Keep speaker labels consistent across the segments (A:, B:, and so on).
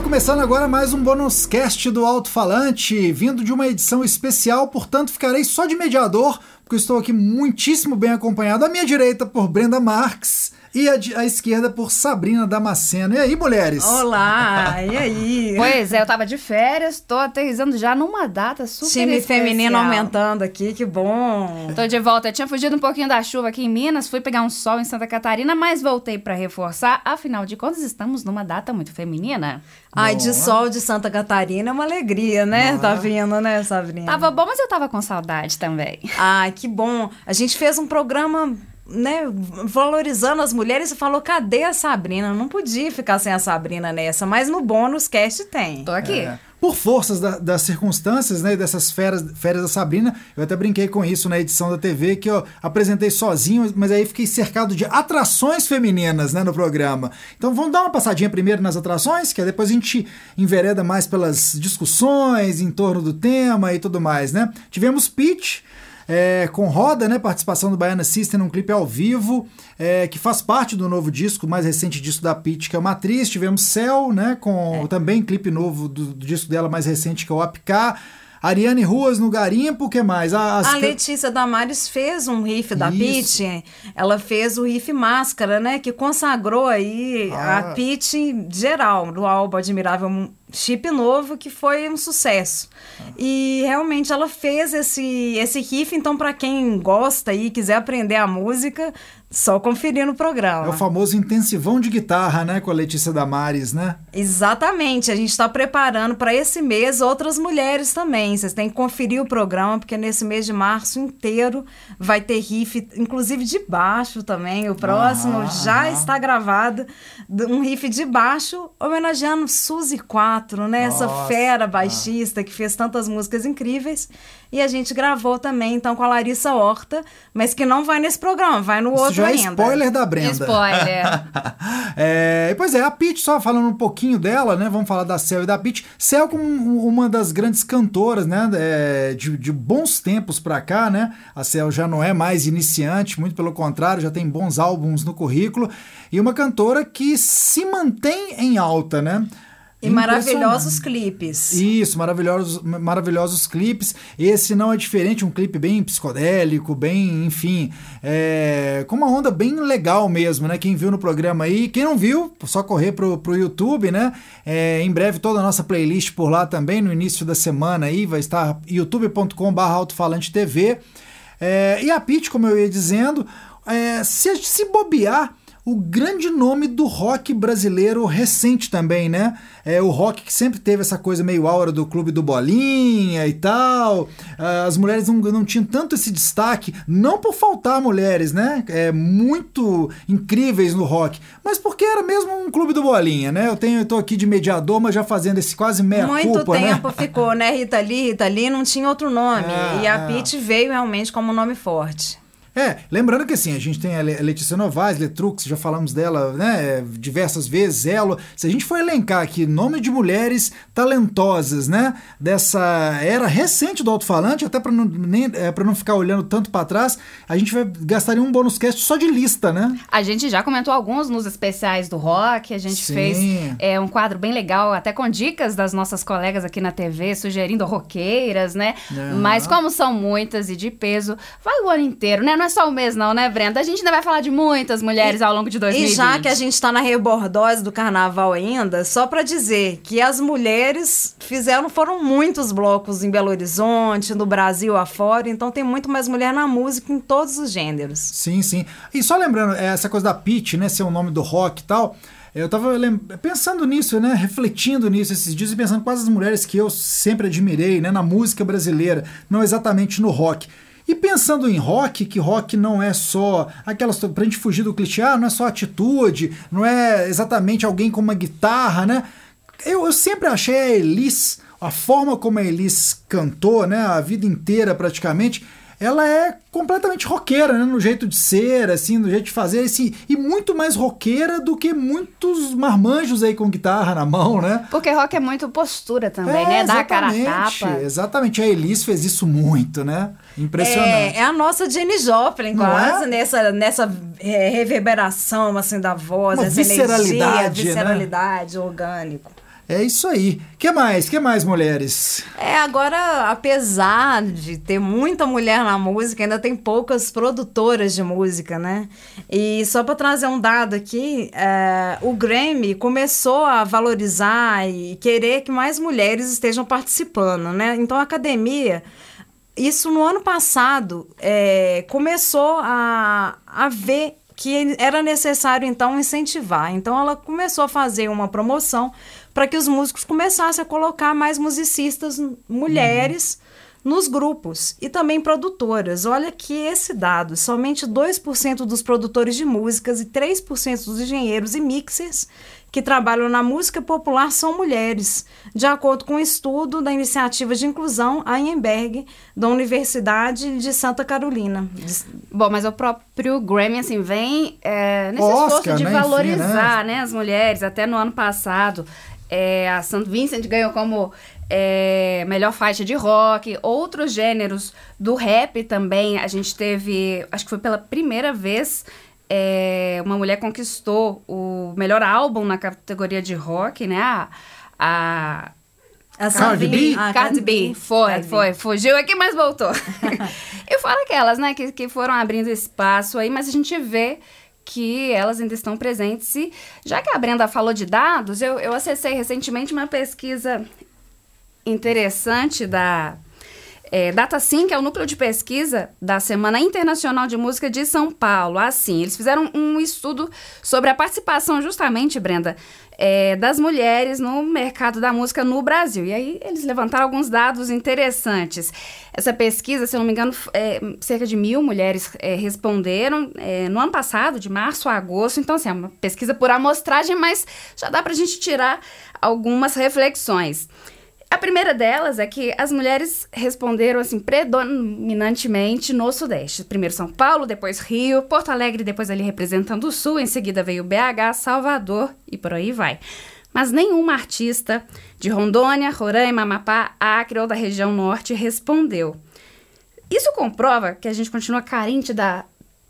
A: Está começando agora mais um bônus cast do Alto Falante, vindo de uma edição especial, portanto ficarei só de mediador, porque estou aqui muitíssimo bem acompanhado. À minha direita por Brenda Marques e à, à esquerda por Sabrina Damasceno. E aí, mulheres?
B: Olá, e aí?
C: Pois é, eu tava de férias, tô aterrizando já numa data super
B: Time
C: especial.
B: feminino aumentando aqui, que bom.
C: Tô de volta. Eu tinha fugido um pouquinho da chuva aqui em Minas, fui pegar um sol em Santa Catarina, mas voltei pra reforçar. Afinal de contas, estamos numa data muito feminina.
B: Ai, de sol de Santa Catarina é uma alegria, né? Tá vindo, né, Sabrina?
C: Tava bom, mas eu tava com saudade também.
B: Ai, que bom. A gente fez um programa né, valorizando as mulheres e falou: cadê a Sabrina? Não podia ficar sem a Sabrina nessa, mas no bônus cast tem.
C: Tô aqui.
A: É. Por forças da- das circunstâncias, né, dessas férias, férias da Sabrina, eu até brinquei com isso na edição da TV, que eu apresentei sozinho, mas aí fiquei cercado de atrações femininas, né, no programa. Então vamos dar uma passadinha primeiro nas atrações, que aí depois a gente envereda mais pelas discussões em torno do tema e tudo mais, né? Tivemos Pitch, é, com roda, né? Participação do Baiana System num clipe ao vivo, é, que faz parte do novo disco, mais recente disco da Pitty, que é o Matriz. Tivemos Cell, né? Com também clipe novo do, do disco dela mais recente, que é o APK. Ariane Ruas no Garimpo, o que mais? As
B: A Letícia Damares fez um riff da
A: Isso.
B: Pitty. Ela fez o riff Máscara, né? Que consagrou aí
A: Ah.
B: a Pitty geral, do álbum Admirável Chip Novo, que foi um sucesso. E realmente ela fez esse, esse riff, então para quem gosta e quiser aprender a música, só conferir no programa.
A: É o famoso intensivão de guitarra, né? Com a Letícia Damares, né?
B: Exatamente, a gente está preparando para esse mês outras mulheres também. Vocês têm que conferir o programa, porque nesse mês de março inteiro vai ter riff, inclusive de baixo também. O próximo
A: Ah,
B: já
A: ah.
B: está gravado, um riff de baixo, homenageando Suzy 4, né? Essa
A: Nossa.
B: fera baixista que fez tantas músicas incríveis. E a gente gravou também, então, com a Larissa Horta, mas que não vai nesse programa, vai no
A: Isso
B: outro
A: já é spoiler da Brenda.
C: Spoiler.
A: É, pois é, a Pitty, só falando um pouquinho dela, né? Vamos falar da Cel e da Pitty. Cel como um- uma das grandes cantoras, né? é, de, de bons tempos pra cá, né? A Cel já não é mais iniciante, muito pelo contrário, já tem bons álbuns no currículo. E uma cantora que se mantém em alta, né?
B: E maravilhosos clipes.
A: Isso, maravilhosos, maravilhosos clipes. Esse não é diferente, um clipe bem psicodélico, bem, enfim, é, com uma onda bem legal mesmo, né? Quem viu no programa aí, quem não viu, só correr pro, pro YouTube, né? É, em breve toda a nossa playlist por lá também, no início da semana aí, vai estar youtube.com.br alto-falante TV. É, e a Pitty, como eu ia dizendo, é, se, se bobear, o grande nome do rock brasileiro recente também, né? É o rock que sempre teve essa coisa meio aura do clube do Bolinha e tal. Ah, As mulheres não, não tinham tanto esse destaque, não por faltar mulheres, né? É, muito incríveis no rock, mas porque era mesmo um clube do Bolinha, né? Eu tenho, eu tô aqui de mediador, mas já fazendo esse quase meia
B: Muito
A: culpa,
B: tempo
A: né?
B: ficou, né? Rita Lee, Rita Lee não tinha outro nome.
A: É,
B: e a
A: é.
B: Veio realmente como um nome forte.
A: É, lembrando que assim, a gente tem a Le- a Letícia Novaes, Letrux, já falamos dela, né, diversas vezes, Elo. Se a gente for elencar aqui nome de mulheres talentosas, né, dessa era recente do alto-falante, até para não, nem, é, pra não ficar olhando tanto para trás, a gente vai gastaria um bônus cast só de lista, né?
C: A gente já comentou alguns nos especiais do rock, a gente
A: Sim.
C: fez é, um quadro bem legal, até com dicas das nossas colegas aqui na TV, sugerindo roqueiras, né?
A: Ah.
C: Mas como são muitas e de peso, vai o ano inteiro, né? Não é só o mês não, né, Brenda? A gente ainda vai falar de muitas mulheres ao longo de 2020.
B: E já que a gente está na rebordose do carnaval ainda, só para dizer que as mulheres fizeram, foram muitos blocos em Belo Horizonte, no Brasil afora, então tem muito mais mulher na música em todos os gêneros.
A: Sim, sim. E só lembrando, é, essa coisa da Pitty, né, ser o nome do rock e tal, eu tava pensando nisso, né, refletindo nisso esses dias e pensando quais as mulheres que eu sempre admirei, né, na música brasileira, não exatamente no rock. E pensando em rock, que rock não é só aquelas. Pra gente fugir do clichê, ah, não é só atitude, não é exatamente alguém com uma guitarra, né? Eu, eu sempre achei a Elis, a forma como a Elis cantou, né, a vida inteira praticamente, ela é completamente roqueira, né? No jeito de ser, assim, no jeito de fazer, assim, e muito mais roqueira do que muitos marmanjos aí com guitarra na mão, né?
C: Porque rock é muito postura também, né? Dar a cara a
A: exatamente,
C: tapa.
A: Exatamente, a Elis fez isso muito, né? Impressionante.
B: É, é a nossa Jenny Joplin,
A: Não
B: quase,
A: é?
B: nessa, nessa é, reverberação assim, da voz,
A: Uma
B: essa energia,
A: visceralidade, né?
B: visceralidade, orgânico.
A: É isso aí. que mais? que mais, mulheres?
B: É, agora, apesar de ter muita mulher na música, ainda tem poucas produtoras de música, né? E só para trazer um dado aqui, é, o Grammy começou a valorizar e querer que mais mulheres estejam participando, né? Então a academia isso no ano passado é, começou a, a ver que era necessário então incentivar. Então ela começou a fazer uma promoção para que os músicos começassem a colocar mais musicistas mulheres uhum. nos grupos e também produtoras. Olha que esse dado, somente 2% dos produtores de músicas e 3% dos engenheiros e mixers que trabalham na música popular são mulheres, de acordo com um estudo da iniciativa de inclusão Einberg, da Universidade de Santa Carolina.
C: Bom, mas o próprio Grammy, assim, vem é, nesse Oscar, esforço de né? valorizar Enfim, né? né? as mulheres. Até no ano passado, é, a St. Vincent ganhou como é, melhor faixa de rock, outros gêneros do rap também. A gente teve, acho que foi pela primeira vez é, uma mulher conquistou o melhor álbum na categoria de rock, né? A, a
A: a Cardi B?
C: Ah, Cardi B. Foi, Cardi foi. Fugiu aqui, mas voltou. Eu falo aquelas, né, que, que foram abrindo espaço aí, mas a gente vê que elas ainda estão presentes. E já que a Brenda falou de dados, eu, eu acessei recentemente uma pesquisa interessante da é, DataSim, que é o núcleo de pesquisa da Semana Internacional de Música de São Paulo. Assim, eles fizeram um estudo sobre a participação, justamente, Brenda, é, das mulheres no mercado da música no Brasil. E aí eles levantaram alguns dados interessantes. Essa pesquisa, se eu não me engano, é, cerca de mil mulheres é, responderam é, no ano passado, de março a agosto. Então, assim, é uma pesquisa por amostragem, mas já dá para a gente tirar algumas reflexões. A primeira delas é que as mulheres responderam assim predominantemente no Sudeste. Primeiro São Paulo, depois Rio, Porto Alegre, depois ali representando o Sul, em seguida veio BH, Salvador e por aí vai. Mas nenhuma artista de Rondônia, Roraima, Amapá, Acre ou da região norte respondeu. Isso comprova que a gente continua carente da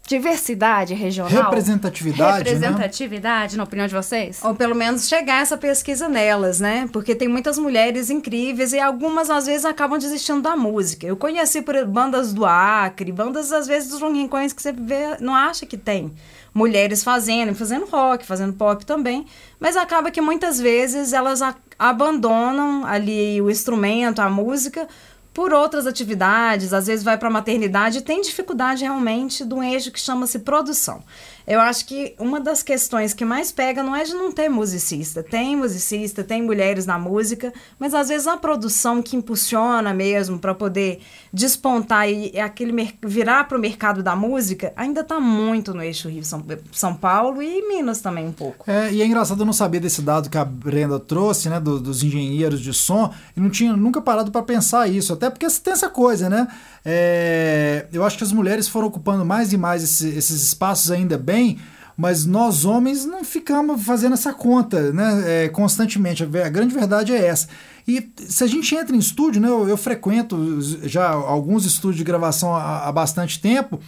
C: diversidade regional?
A: Representatividade.
C: Né? Representatividade, né? na opinião de vocês?
B: Ou pelo menos chegar essa pesquisa nelas, né? Porque tem muitas mulheres incríveis e algumas às vezes acabam desistindo da música. Eu conheci por bandas do Acre, bandas às vezes dos rincões que você vê, não acha que tem mulheres fazendo, fazendo rock, fazendo pop também, mas acaba que muitas vezes elas abandonam ali o instrumento, a música, por outras atividades, às vezes vai para a maternidade e tem dificuldade realmente de um eixo que chama-se produção. Eu acho que uma das questões que mais pega não é de não ter musicista. Tem musicista, tem mulheres na música, mas às vezes a produção que impulsiona mesmo para poder despontar e aquele virar para o mercado da música ainda está muito no eixo Rio São, São Paulo e Minas também um pouco.
A: É, e é engraçado não saber desse dado que a Brenda trouxe, né, do, dos engenheiros de som, e não tinha nunca parado para pensar isso, até porque tem essa coisa, né? É, eu acho que as mulheres foram ocupando mais e mais esse, esses espaços ainda bem, mas nós homens não ficamos fazendo essa conta né, é, constantemente. A grande verdade é essa. E se a gente entra em estúdio, né, eu, eu frequento já alguns estúdios de gravação há, há bastante tempo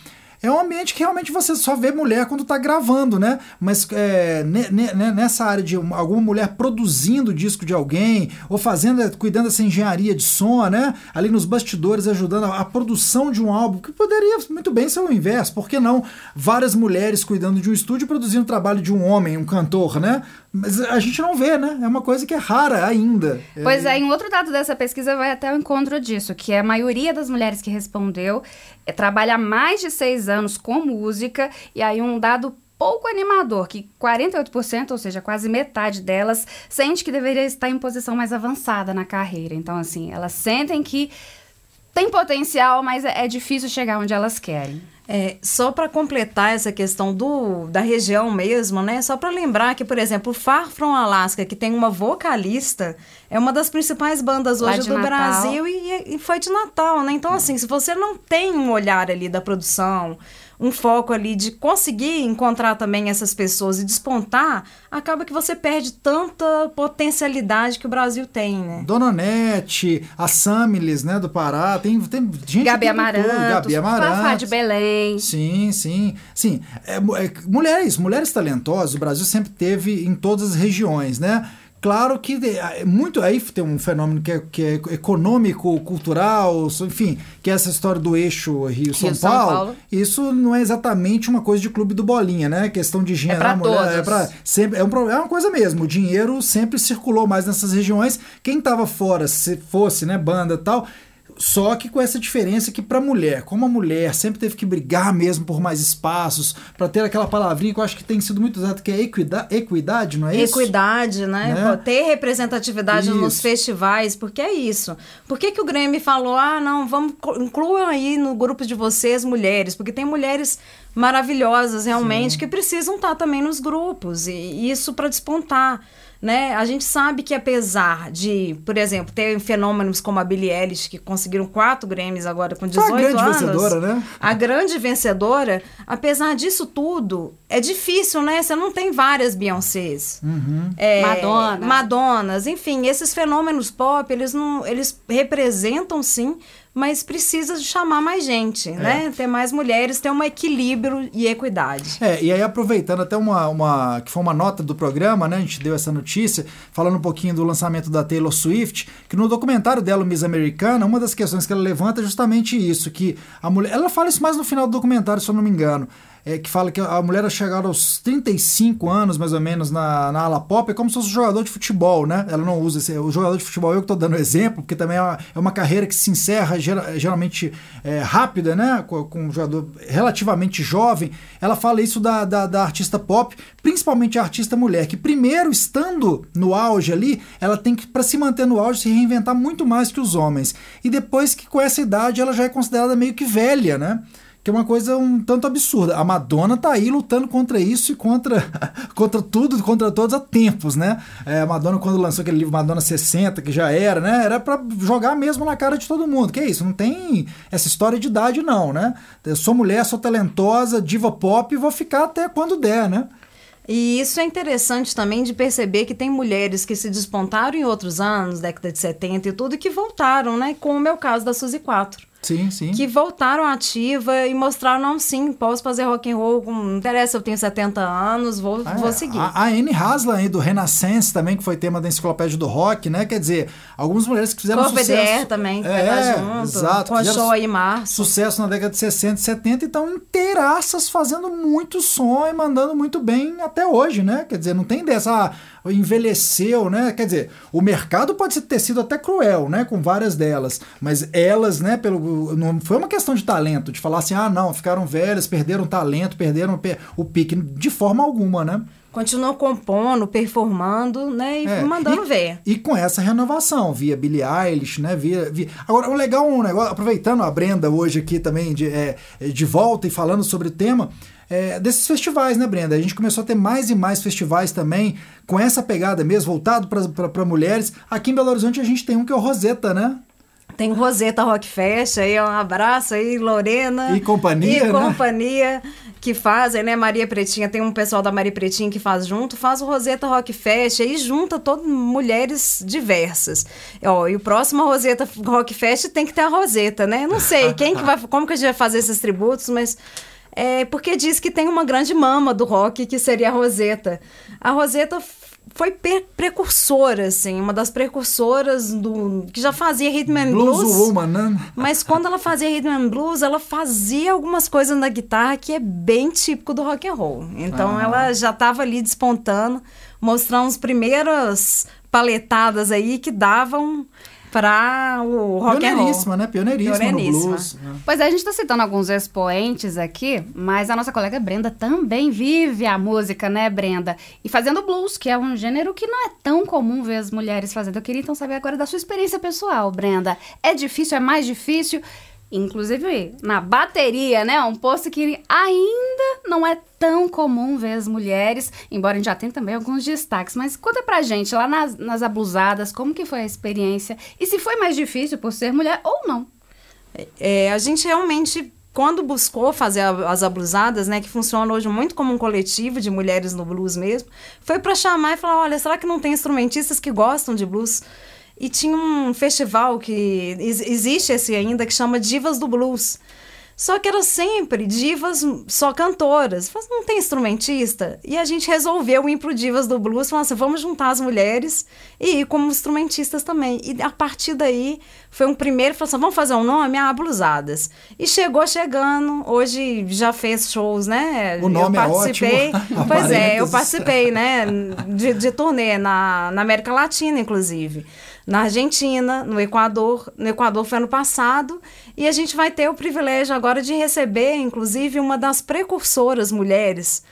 A: é um ambiente que realmente você só vê mulher quando está gravando, né? Mas é, nessa área de alguma mulher produzindo disco de alguém, ou fazendo, cuidando dessa engenharia de som, né? Ali nos bastidores ajudando a, a produção de um álbum, que poderia muito bem ser o inverso, por que não? Várias mulheres cuidando de um estúdio produzindo o trabalho de um homem, um cantor, né? Mas a gente não vê, né? É uma coisa que é rara ainda.
C: Pois é, em outro dado dessa pesquisa vai até o encontro disso, que a maioria das mulheres que respondeu é, trabalha mais de seis anos com música, e aí um dado pouco animador, que 48%, ou seja, quase metade delas, sente que deveria estar em posição mais avançada na carreira. Então, assim, elas sentem que tem potencial, mas é, é difícil chegar onde elas querem.
B: É, só para completar essa questão do, da região mesmo, né? Só para lembrar que, por exemplo, Far From Alaska, que tem uma vocalista, é uma das principais bandas hoje do Natal. Brasil e, e, foi de Natal, né? Então, assim, se você não tem um olhar ali da produção, um foco ali de conseguir encontrar também essas pessoas e despontar, acaba que você perde tanta potencialidade que o Brasil tem, né?
A: Dona Nete, a Samilis, né, do Pará, tem, tem gente...
C: Gabi Amarantos, Gabi Amarantos. Fafá de Belém.
A: Sim, sim. Sim, é, é, mulheres, mulheres talentosas, o Brasil sempre teve em todas as regiões, né? Claro que é, muito aí tem um fenômeno que é, que é econômico, cultural, enfim, que é essa história do eixo Rio-São Rio Paulo, Paulo, Isso não é exatamente uma coisa de clube do bolinha, né? Questão de dinheiro,
C: é mulher,
A: é para sempre é, um, é uma coisa mesmo. O dinheiro sempre circulou mais nessas regiões. Quem estava fora, se fosse, né, banda, tal, só que com essa diferença que para mulher, como a mulher sempre teve que brigar mesmo por mais espaços, para ter aquela palavrinha que eu acho que tem sido muito usada, que é equidade, equidade não é
B: isso? Equidade, né? né? Ter representatividade isso. nos festivais, porque é isso. Por que, que o Grêmio falou, ah, não, vamos, incluam aí no grupo de vocês mulheres, porque tem mulheres maravilhosas realmente Sim. que precisam estar também nos grupos, e isso para despontar né? A gente sabe que apesar de, por exemplo, ter fenômenos como a Billie Eilish, que conseguiram quatro Grammys agora com 18
A: a grande
B: anos.
A: Vencedora, né?
B: A grande vencedora, apesar disso tudo, é difícil, né? Você não tem várias Beyoncés.
A: Uhum.
B: É, Madonna. Madonas, enfim, esses fenômenos pop, eles não, eles representam sim mas precisa chamar mais gente, é. né? Ter mais mulheres, ter um equilíbrio e equidade.
A: É, e aí aproveitando até uma, uma que foi uma nota do programa, né? A gente deu essa notícia, falando um pouquinho do lançamento da Taylor Swift, que no documentário dela, Miss Americana, uma das questões que ela levanta é justamente isso, que a mulher, ela fala isso mais no final do documentário, se eu não me engano, é, que fala que a mulher chegar aos 35 anos, mais ou menos, na, na ala pop, é como se fosse um jogador de futebol, né? Ela não usa esse. O jogador de futebol, eu que estou dando exemplo, porque também é uma, é uma carreira que se encerra geralmente é, rápida, né? Com, com, um jogador relativamente jovem. Ela fala isso da, da, da artista pop, principalmente a artista mulher, que primeiro, estando no auge ali, ela tem que, para se manter no auge, se reinventar muito mais que os homens. E depois que com essa idade ela já é considerada meio que velha, né? Que é uma coisa um tanto absurda. A Madonna tá aí lutando contra isso e contra, contra tudo, contra todos há tempos, né? É, a Madonna, quando lançou aquele livro Madonna 60, que já era, né? Era para jogar mesmo na cara de todo mundo. Que é isso? Não tem essa história de idade, não, né? Eu sou mulher, sou talentosa, diva pop e vou ficar até quando der, né?
B: E isso é interessante também de perceber que tem mulheres que se despontaram em outros anos, década de 70 e tudo, que voltaram, né? Como é o caso da Suzy 4.
A: Sim, sim.
B: Que voltaram ativa e mostraram, não, sim, posso fazer rock and roll, não interessa, eu tenho 70 anos, vou, é, vou seguir.
A: A, a Anne Haslam aí do Renaissance também, que foi tema da enciclopédia do rock, né? Quer dizer, algumas mulheres que fizeram
B: Corpo
A: sucesso...
B: também, que é, junto. Exato. Com a show aí março.
A: Sucesso na década de 60 e 70, então inteiraças fazendo muito som e mandando muito bem até hoje, né? Quer dizer, não tem dessa... Ah, envelheceu, né? Quer dizer, o mercado pode ter sido até cruel, né? Com várias delas, mas elas, né? Pelo, não foi uma questão de talento, de falar assim, ah, não, ficaram velhas, perderam talento, perderam o pique, de forma alguma, né?
B: Continuou compondo, performando, né? E é, mandando
A: e,
B: ver.
A: E com essa renovação, via Billie Eilish, né? Via, via... Agora, o legal, um negócio, aproveitando a Brenda hoje aqui também de, é, de volta e falando sobre o tema, é, desses festivais, né, Brenda? A gente começou a ter mais e mais festivais também, com essa pegada mesmo, voltado para mulheres. Aqui em Belo Horizonte a gente tem um que é o Roseta, né?
B: Tem Roseta Rock Fest, aí um abraço aí, Lorena.
A: E companhia,
B: E né? companhia que fazem, né? Maria Pretinha, tem um pessoal da Maria Pretinha que faz junto, faz o Roseta Rock Fest, aí junta todas mulheres diversas. Ó, e o próximo Roseta Rock Fest tem que ter a Roseta, né? Não sei quem que vai, como que a gente vai fazer esses tributos, mas é, porque diz que tem uma grande mama do rock, que seria a Roseta. A Roseta foi precursora, assim, uma das precursoras do que já fazia rhythm and blues.
A: Blues woman, né?
B: Mas quando ela fazia rhythm and blues, ela fazia algumas coisas na guitarra que é bem típico do rock and roll. Então ah. ela já estava ali despontando, mostrando as primeiras paletadas aí que davam para o rock and roll.
A: né? Pioneiríssima, Pioneiríssima. no blues.
C: Né? Pois é, a gente está citando alguns expoentes aqui, mas a nossa colega Brenda também vive a música, né, Brenda? E fazendo blues, que é um gênero que não é tão comum ver as mulheres fazendo. Eu queria então saber agora da sua experiência pessoal, Brenda. É difícil? É mais difícil? Inclusive, na bateria, né? Um posto que ainda não é tão comum ver as mulheres, embora a gente já tenha também alguns destaques. Mas conta pra gente, lá nas, nas abusadas, como que foi a experiência? E se foi mais difícil por ser mulher ou não?
B: É, a gente realmente quando buscou fazer as ablusadas, né, que funciona hoje muito como um coletivo de mulheres no blues mesmo, foi para chamar e falar, olha, será que não tem instrumentistas que gostam de blues? E tinha um festival que existe esse ainda que chama Divas do Blues. Só que eram sempre divas só cantoras. Não tem instrumentista? E a gente resolveu ir pro Divas do Blues, falando assim, vamos juntar as mulheres e ir como instrumentistas também. E a partir daí, foi um primeiro, falou assim, vamos fazer um nome? Ah, Blusadas. E chegou chegando, hoje já fez shows, né?
A: O nome
B: eu participei,
A: é ótimo.
B: Pois é, eu participei, né, de, de turnê na, na América Latina, inclusive na Argentina, no Equador. No Equador foi ano passado. E a gente vai ter o privilégio agora de receber, inclusive, uma das precursoras mulheres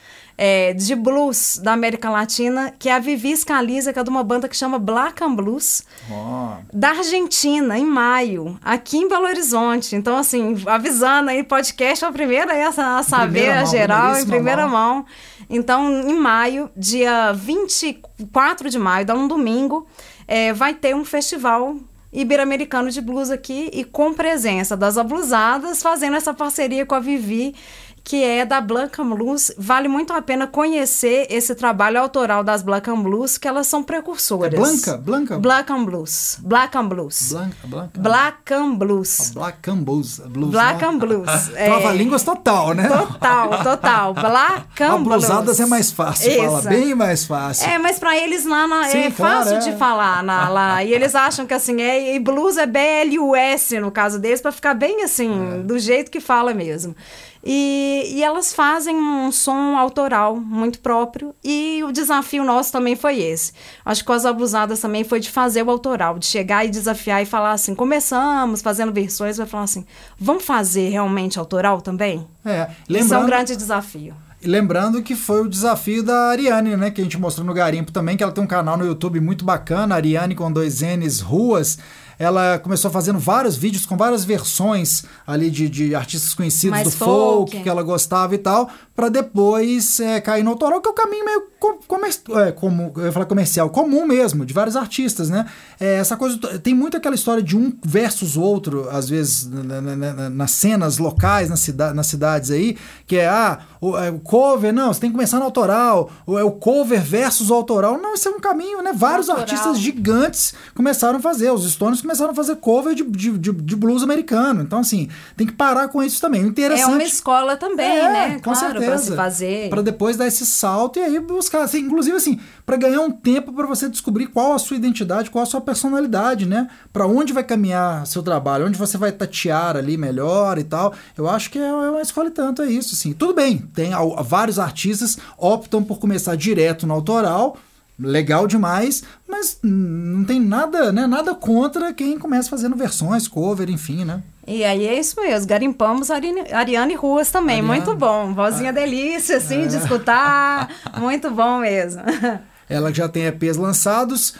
B: é, de blues da América Latina, que é a Vivi Scalisa, que é de uma banda que chama Black and Blues,
A: oh.
B: da Argentina, em maio, aqui em Belo Horizonte. Então, assim, avisando aí, podcast é a primeira a saber, a geral, em primeira mão. mão. Então, em maio, dia 24 de maio, dá um domingo, é, vai ter um festival ibero-americano de blues aqui e com presença das ablusadas, fazendo essa parceria com a Vivi que é da Blanca Blues. Vale muito a pena conhecer esse trabalho autoral das Black Blues, que elas são precursoras.
A: É Blanca? Blanca?
B: Black Blues. Black Blues.
A: Blanca, Blanca.
B: Black Blues.
A: Black Blues. Blues
B: Black né? Blues.
A: é... Trava-línguas total, né?
B: Total, total. Black Blues.
A: Blusadas é mais fácil
B: Isso.
A: falar, bem mais fácil.
B: É, mas para eles lá na,
A: Sim,
B: é
A: claro,
B: fácil
A: é.
B: de falar na, lá. E eles acham que assim, é, e blues é B-L-U-S no caso deles, para ficar bem assim,
A: É.
B: do jeito que fala mesmo. E, e elas fazem um som autoral muito próprio. E o desafio nosso também foi esse. Acho que com as abusadas também foi de fazer o autoral, de chegar e desafiar e falar assim: começamos fazendo versões, vai falar assim: vamos fazer realmente autoral também?
A: É,
B: Isso é um grande desafio.
A: Lembrando que foi o desafio da Ariane, né? Que a gente mostrou no Garimpo também, que ela tem um canal no YouTube muito bacana, Ariane com dois N's Ruas. Ela começou fazendo vários vídeos com várias versões ali de, de artistas conhecidos
B: Mais
A: do folk,
B: folk.
A: que ela gostava e tal, para depois é, cair no autoral, que é o caminho meio com, comer, é, como, eu ia falar comercial, comum mesmo, de vários artistas, né? É, essa coisa tem muito aquela história de um versus outro, às vezes na, na, na, nas cenas locais, nas, cida, nas cidades aí, que é ah, o, é, o cover, não, você tem que começar no autoral, ou é o cover versus o autoral. Não, isso é um caminho, né? Vários
B: Autoral.
A: artistas gigantes começaram a fazer, os Stones começaram a fazer cover de, de, de, de blues americano. Então, assim, tem que parar com isso também. O interessante.
B: É uma escola também,
A: É,
B: né?
A: com
B: claro,
A: certeza.
B: Para se fazer.
A: Para depois dar esse salto e aí buscar, assim, inclusive assim, para ganhar um tempo para você descobrir qual a sua identidade, qual a sua personalidade, né? Para onde vai caminhar seu trabalho, onde você vai tatear ali melhor e tal. Eu acho que é, é uma escola e tanto, é isso, assim. Tudo bem, tem vários artistas optam por começar direto no autoral, legal demais, mas não tem nada, né, nada contra quem começa fazendo versões, cover, enfim, né?
B: E aí é isso mesmo, garimpamos Ariane, Ariane Ruas também,
A: Ariane.
B: muito bom. Vozinha delícia, assim, de escutar, muito bom mesmo.
A: Ela já tem EPs lançados.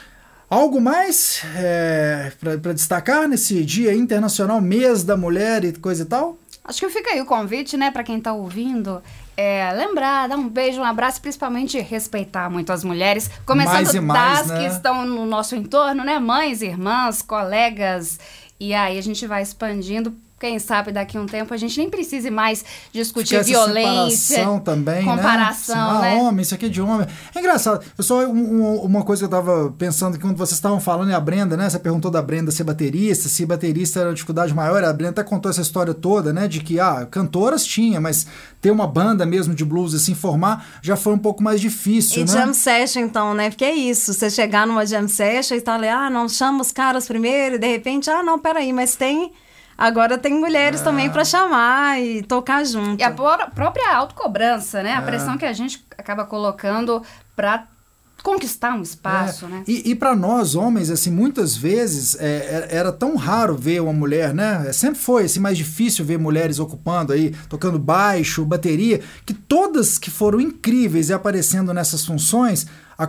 A: Algo mais é, para destacar nesse Dia Internacional, mês da mulher e coisa e tal?
C: Acho que fica aí o convite, né, pra quem tá ouvindo. É, lembrar, dar um beijo, um abraço, principalmente respeitar muito as mulheres. Começando
A: Mais e mais,
C: das
A: né?
C: que estão no nosso entorno, né? Mães, irmãs, colegas. E aí a gente vai expandindo. Quem sabe daqui a um tempo a gente nem precise mais discutir
A: essa
C: violência.
A: separação também,
C: comparação,
A: né? Assim,
C: né?
A: ah, homem, isso aqui é de homem. É engraçado. Eu só um- um- uma coisa que eu tava pensando que quando vocês estavam falando e a Brenda, né? Você perguntou da Brenda ser baterista, se baterista era a dificuldade maior. A Brenda até contou essa história toda, né? De que ah, cantoras tinha, mas ter uma banda mesmo de blues assim formar já foi um pouco mais difícil,
B: E
A: né?
B: jam session, então, né? Porque é isso, você chegar numa jam session e tá ali, ah, não, chama os caras primeiro, e de repente, ah, não, peraí, mas tem... Agora tem mulheres
A: É.
B: também pra chamar e tocar junto.
C: E a própria autocobrança, né? A
A: É.
C: pressão que a gente acaba colocando pra conquistar um espaço,
A: É,
C: né?
A: E, e para nós, homens, assim, muitas vezes é, é- era tão raro ver uma mulher, né? Sempre foi assim, mais difícil ver mulheres ocupando aí, tocando baixo, bateria, que todas que foram incríveis e aparecendo nessas funções.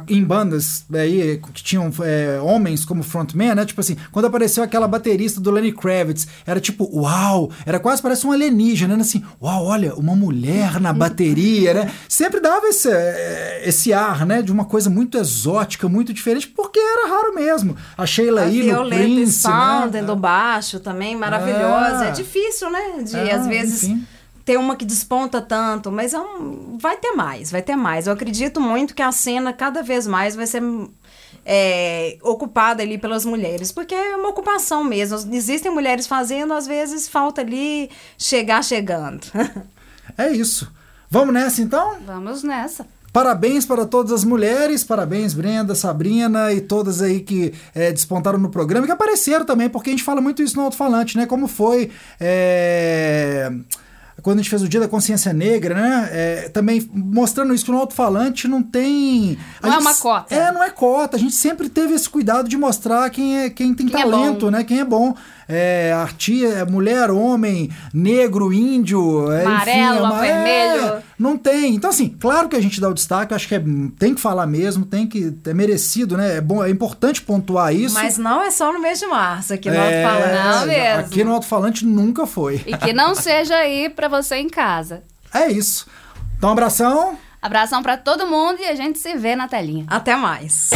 A: Em bandas aí que tinham é, homens como frontman, né? Tipo assim, quando apareceu aquela baterista do Lenny Kravitz, era tipo, uau! Era quase parece um alienígena, né? Assim, uau, olha, uma mulher na bateria, né? Sempre dava esse, eh, esse ar, né? De uma coisa muito exótica, muito diferente, porque era raro mesmo. A Sheila aí no Prince,
B: Spalding
A: né?
B: do baixo também, maravilhosa.
A: É.
B: É difícil, né? De,
A: É,
B: às vezes,
A: enfim.
B: Ter uma que desponta tanto, mas é um, vai ter mais, vai ter mais. Eu acredito muito que a cena cada vez mais vai ser é, ocupada ali pelas mulheres, porque é uma ocupação mesmo. Existem mulheres fazendo, às vezes falta ali chegar chegando.
A: é isso. Vamos nessa então?
C: Vamos nessa.
A: Parabéns para todas as mulheres, parabéns Brenda, Sabrina e todas aí que é, despontaram no programa e que apareceram também, porque a gente fala muito isso no alto-falante, né? Como foi. É quando a gente fez o Dia da Consciência Negra, né? É, também mostrando isso que no alto-falante não tem.
C: Não
A: gente,
C: é uma cota.
A: É, não é cota. A gente sempre teve esse cuidado de mostrar quem, é, quem tem quem é talento, é né? Quem é bom é, artia, é mulher, homem, negro, índio,
C: é, amarelo, enfim, é vermelho.
A: Não tem. Então, assim, claro que a gente dá o destaque, acho que é, tem que falar mesmo, tem que. É merecido, né? É bom, é importante pontuar isso.
B: Mas não é só no mês de março, aqui no é, Alto-Falante.
C: Não mesmo.
A: Aqui no Alto-Falante nunca foi.
C: E que não seja aí para você em casa.
A: É isso. Então, um abração.
C: Abração para todo mundo e a gente se vê na telinha.
B: Até mais.